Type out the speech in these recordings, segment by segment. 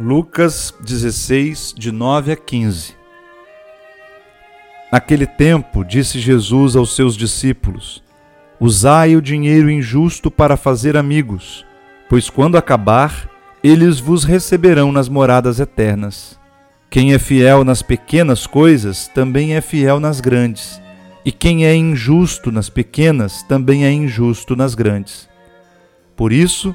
Lucas 16, de 9 a 15. Naquele tempo, disse Jesus aos seus discípulos: Usai o dinheiro injusto para fazer amigos, pois quando acabar, eles vos receberão nas moradas eternas. Quem é fiel nas pequenas coisas também é fiel nas grandes, e quem é injusto nas pequenas também é injusto nas grandes. Por isso,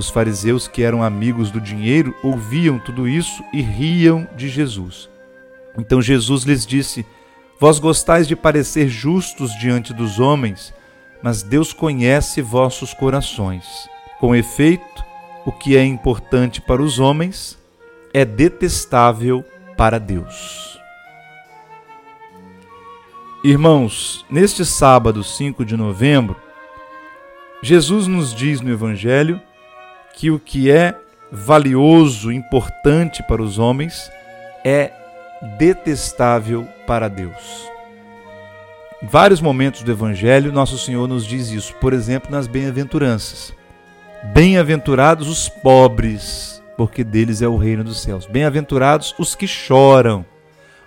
Os fariseus, que eram amigos do dinheiro, ouviam tudo isso e riam de Jesus. Então Jesus lhes disse: Vós gostais de parecer justos diante dos homens, mas Deus conhece vossos corações. Com efeito, o que é importante para os homens é detestável para Deus. Irmãos, neste sábado 5 de novembro, Jesus nos diz no Evangelho que o que é valioso, importante para os homens, é detestável para Deus. Em vários momentos do Evangelho, Nosso Senhor nos diz isso, por exemplo, nas bem-aventuranças. Bem-aventurados os pobres, porque deles é o reino dos céus. Bem-aventurados os que choram,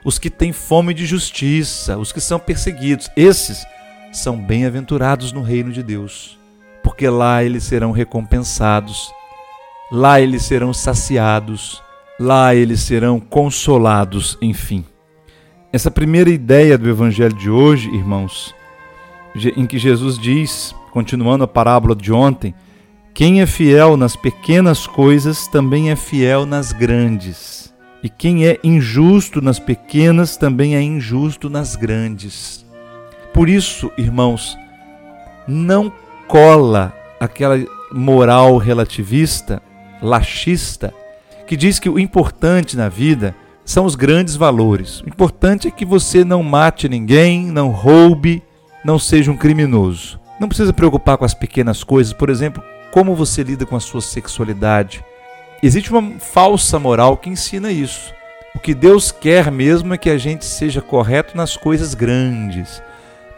os que têm fome de justiça, os que são perseguidos. Esses são bem-aventurados no reino de Deus porque lá eles serão recompensados, lá eles serão saciados, lá eles serão consolados, enfim. Essa primeira ideia do evangelho de hoje, irmãos, em que Jesus diz, continuando a parábola de ontem, quem é fiel nas pequenas coisas também é fiel nas grandes. E quem é injusto nas pequenas também é injusto nas grandes. Por isso, irmãos, não cola aquela moral relativista, laxista, que diz que o importante na vida são os grandes valores. O importante é que você não mate ninguém, não roube, não seja um criminoso. Não precisa preocupar com as pequenas coisas, por exemplo, como você lida com a sua sexualidade. Existe uma falsa moral que ensina isso. O que Deus quer mesmo é que a gente seja correto nas coisas grandes.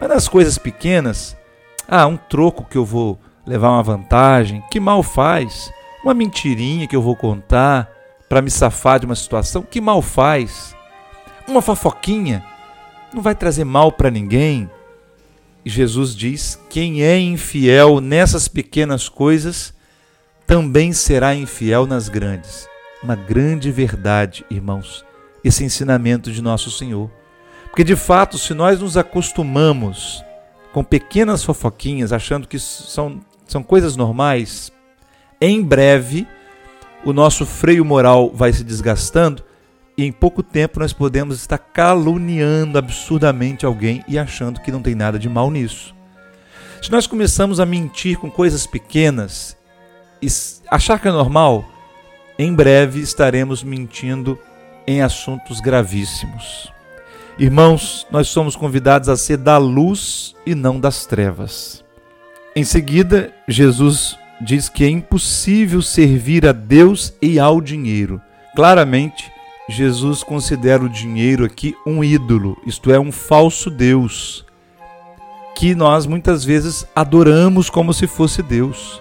Mas nas coisas pequenas, ah, um troco que eu vou levar uma vantagem, que mal faz? Uma mentirinha que eu vou contar para me safar de uma situação, que mal faz? Uma fofoquinha não vai trazer mal para ninguém. E Jesus diz: quem é infiel nessas pequenas coisas, também será infiel nas grandes. Uma grande verdade, irmãos, esse ensinamento de nosso Senhor. Porque de fato, se nós nos acostumamos com pequenas fofoquinhas, achando que são, são coisas normais, em breve o nosso freio moral vai se desgastando e em pouco tempo nós podemos estar caluniando absurdamente alguém e achando que não tem nada de mal nisso. Se nós começamos a mentir com coisas pequenas e achar que é normal, em breve estaremos mentindo em assuntos gravíssimos. Irmãos, nós somos convidados a ser da luz e não das trevas. Em seguida, Jesus diz que é impossível servir a Deus e ao dinheiro. Claramente, Jesus considera o dinheiro aqui um ídolo, isto é, um falso Deus, que nós muitas vezes adoramos como se fosse Deus.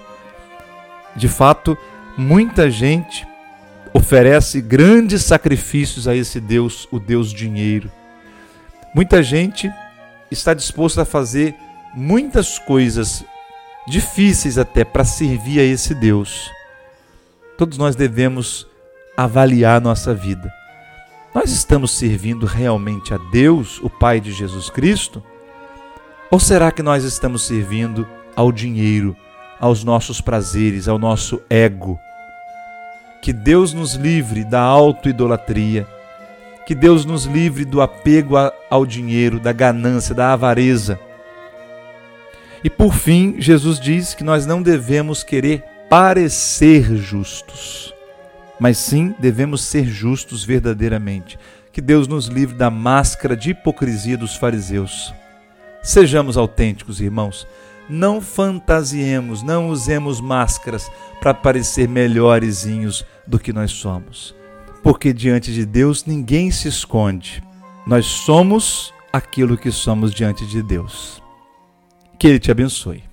De fato, muita gente oferece grandes sacrifícios a esse Deus, o Deus dinheiro. Muita gente está disposta a fazer muitas coisas difíceis até para servir a esse Deus. Todos nós devemos avaliar nossa vida. Nós estamos servindo realmente a Deus, o Pai de Jesus Cristo? Ou será que nós estamos servindo ao dinheiro, aos nossos prazeres, ao nosso ego? Que Deus nos livre da auto-idolatria que Deus nos livre do apego ao dinheiro, da ganância, da avareza. E por fim, Jesus diz que nós não devemos querer parecer justos, mas sim devemos ser justos verdadeiramente. Que Deus nos livre da máscara de hipocrisia dos fariseus. Sejamos autênticos, irmãos. Não fantasiemos, não usemos máscaras para parecer melhorezinhos do que nós somos. Porque diante de Deus ninguém se esconde. Nós somos aquilo que somos diante de Deus. Que Ele te abençoe.